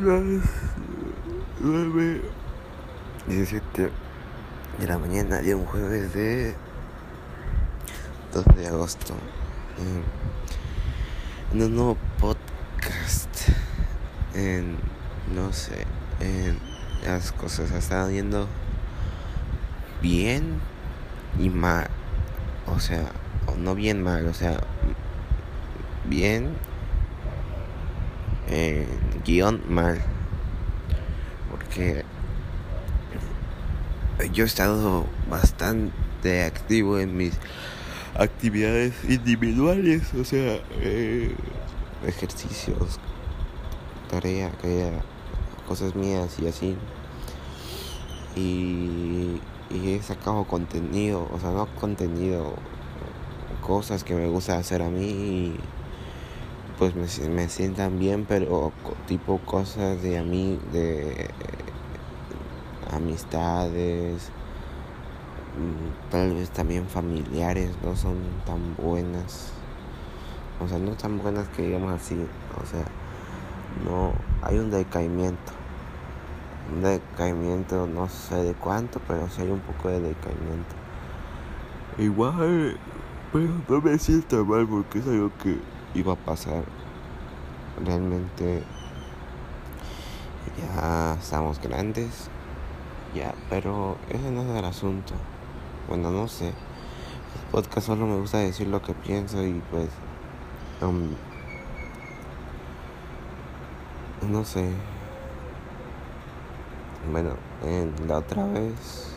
Las 9 17 de la mañana de un jueves de 12 de agosto. En un nuevo podcast. En, no sé, en las cosas están yendo bien y mal. O sea, o no bien mal, o sea, bien eh, guion mal. Porque yo he estado bastante activo en mis actividades individuales, o sea, eh, ejercicios, tarea, cosas mías y así. Y, y he sacado contenido, o sea, no contenido, cosas que me gusta hacer a mí pues me, me sientan bien, pero tipo cosas de a mí, de amistades, mm, tal vez también familiares, no son tan buenas. O sea, no tan buenas que digamos así. O sea, no, hay un decaimiento. Un decaimiento, no sé de cuánto, pero sí hay un poco de decaimiento. Igual, pero no me siento mal porque es algo que iba a pasar. Realmente ya estamos grandes, ya, pero ese no es el asunto. Bueno, no sé. El podcast solo me gusta decir lo que pienso y pues... Um, no sé. Bueno, la otra vez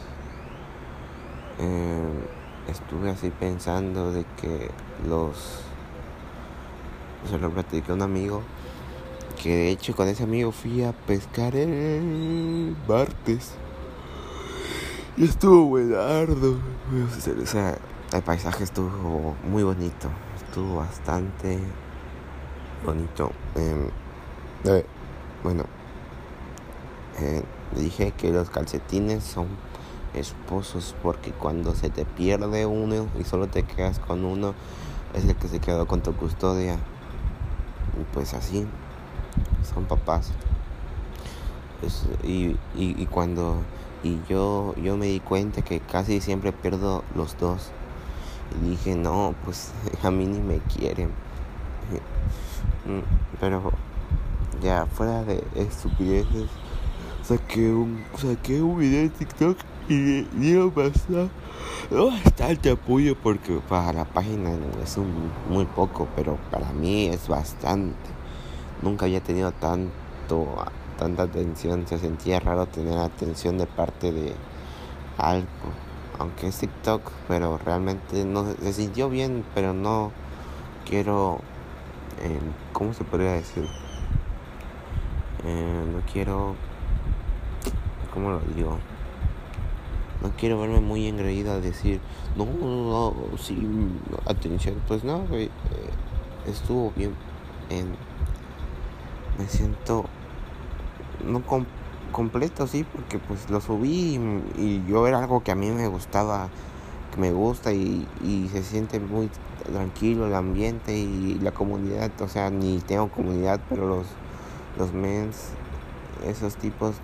eh, estuve así pensando de que los se lo platiqué a un amigo. Que de hecho con ese amigo fui a pescar el martes. Y estuvo buenardo. O sea, el paisaje estuvo muy bonito. Estuvo bastante bonito. Em, eh, bueno, eh, dije que los calcetines son esposos porque cuando se te pierde uno y solo te quedas con uno, es el que se quedó con tu custodia. Y pues así, son papás. Pues, y, y, cuando y yo, yo me di cuenta que casi siempre pierdo los dos. Y dije, no, pues a mí ni me quieren. Mm, pero ya fuera de estupideces, saqué un, saqué un video de TikTok y dio bastante, apoyo porque para la página es un, muy poco, pero para mí es bastante. Nunca había tenido tanto, tanta atención, se sentía raro tener atención de parte de algo, aunque es TikTok, pero realmente no se sintió bien, pero no quiero, eh, ¿cómo se podría decir? Eh, no quiero, ¿cómo lo digo? No quiero verme muy engreído a decir, no, no, sí, atención, pues no, eh, estuvo bien. me siento no completo, sí, porque pues lo subí y, yo era algo que a mí me gustaba, que me gusta y, y se siente muy tranquilo el ambiente y la comunidad, o sea, ni tengo comunidad, pero los, los mens, esos tipos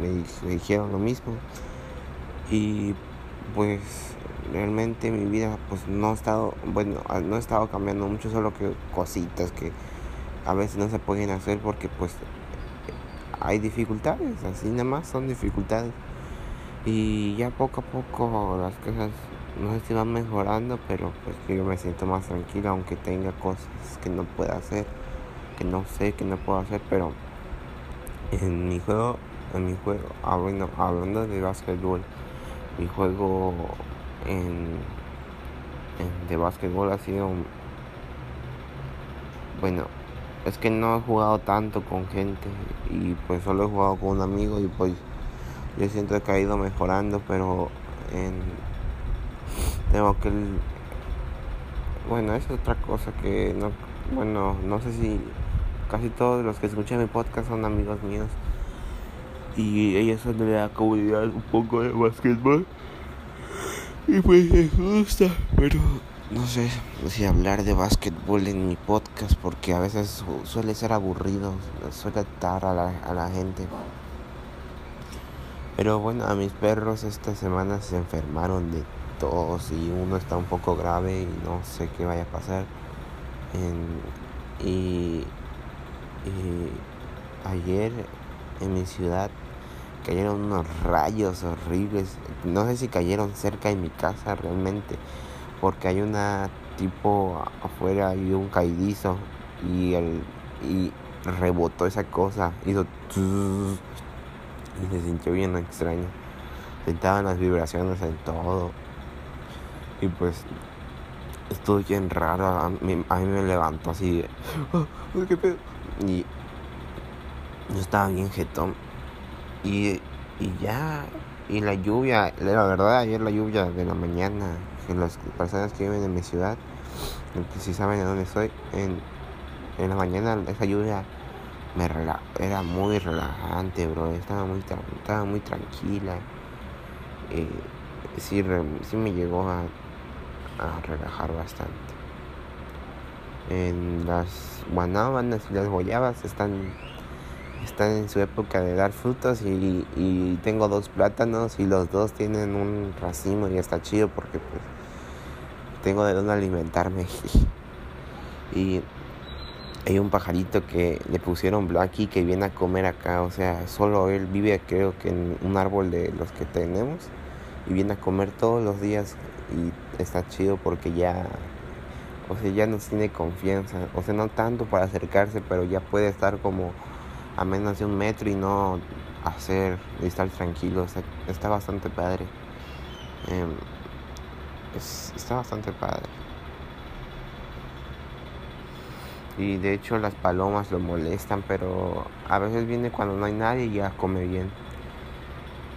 me dijeron lo mismo y pues realmente mi vida pues no ha estado bueno no ha estado cambiando mucho solo que cositas que a veces no se pueden hacer porque pues hay dificultades así nada más son dificultades. Y ya poco a poco las cosas no sé si van mejorando pero pues yo me siento más tranquilo aunque tenga cosas que no pueda hacer que no sé que no puedo hacer pero en mi juego en mi juego ah, bueno, hablando de básquetbol mi juego en, de básquetbol ha sido bueno es que no he jugado tanto con gente y pues solo he jugado con un amigo y pues yo siento que ha ido mejorando pero en tengo que bueno es otra cosa que no bueno no sé si casi todos los que escuchan mi podcast son amigos míos y ellos son de la comunidad un poco de básquetbol y pues me gusta pero no sé si hablar de básquetbol en mi podcast porque a veces suele ser aburrido, suele estar a la, a la gente. Pero bueno, a mis perros esta semana se enfermaron de todos y uno está un poco grave y no sé qué vaya a pasar. y, ayer en mi ciudad cayeron unos rayos horribles. No sé si cayeron cerca de mi casa realmente, porque hay una tipo afuera y un caidizo y el y rebotó esa cosa, hizo y se sintió bien extraño. Sentaban las vibraciones en todo. Y pues estuvo bien raro. A mí, me levantó así ah, Y yo estaba bien jetón. Y, y ya. Y la lluvia, la verdad, ayer la lluvia de la mañana, que las personas que viven en mi ciudad, que si saben de dónde estoy, en, en la mañana esa lluvia me era muy relajante, bro. Estaba muy, estaba muy tranquila. Eh, sí, me llegó a, a relajar bastante. En las guanábanas y las guayabas están, están en su época de dar frutos y, y tengo dos plátanos y los dos tienen un racimo y está chido porque pues tengo de dónde alimentarme. y hay un pajarito que le pusieron Blacky que viene a comer acá, o sea, solo él vive creo que en un árbol de los que tenemos y viene a comer todos los días y está chido porque ya, o sea, ya nos tiene confianza, o sea, no tanto para acercarse, pero ya puede estar como a menos de un metro y no hacer y estar tranquilo, sea, está bastante padre. Em, está bastante padre. Y de hecho las palomas lo molestan, pero a veces viene cuando no hay nadie y ya come bien.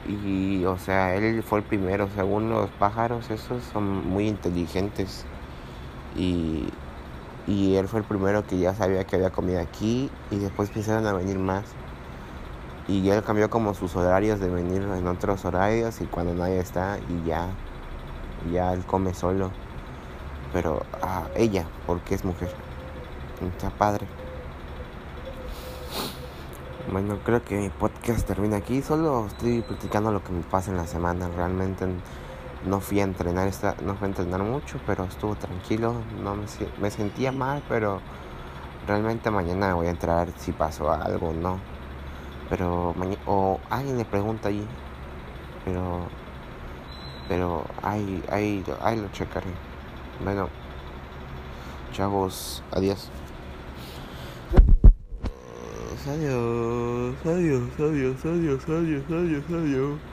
Y o sea, él fue el primero, según los pájaros, esos son muy inteligentes. Y, y él fue el primero que ya sabía que había comida aquí y después empezaron a venir más. Y él cambió como sus horarios de venir en otros horarios y cuando nadie está y ya, ya él come solo. Pero a ella, porque es mujer. Está padre. Bueno, creo que mi podcast termina aquí. Solo estoy practicando lo que me pasa en la semana. Realmente no fui a entrenar, esta, no fui a entrenar mucho, pero estuvo tranquilo. No me, me sentía mal, pero realmente mañana voy a entrar si pasó algo no. Pero o alguien le pregunta ahí. Pero pero ahí, ahí, ahí lo checaré. Bueno, chavos, adiós. Adiós, adiós, adiós, adiós, adiós, adiós, adiós.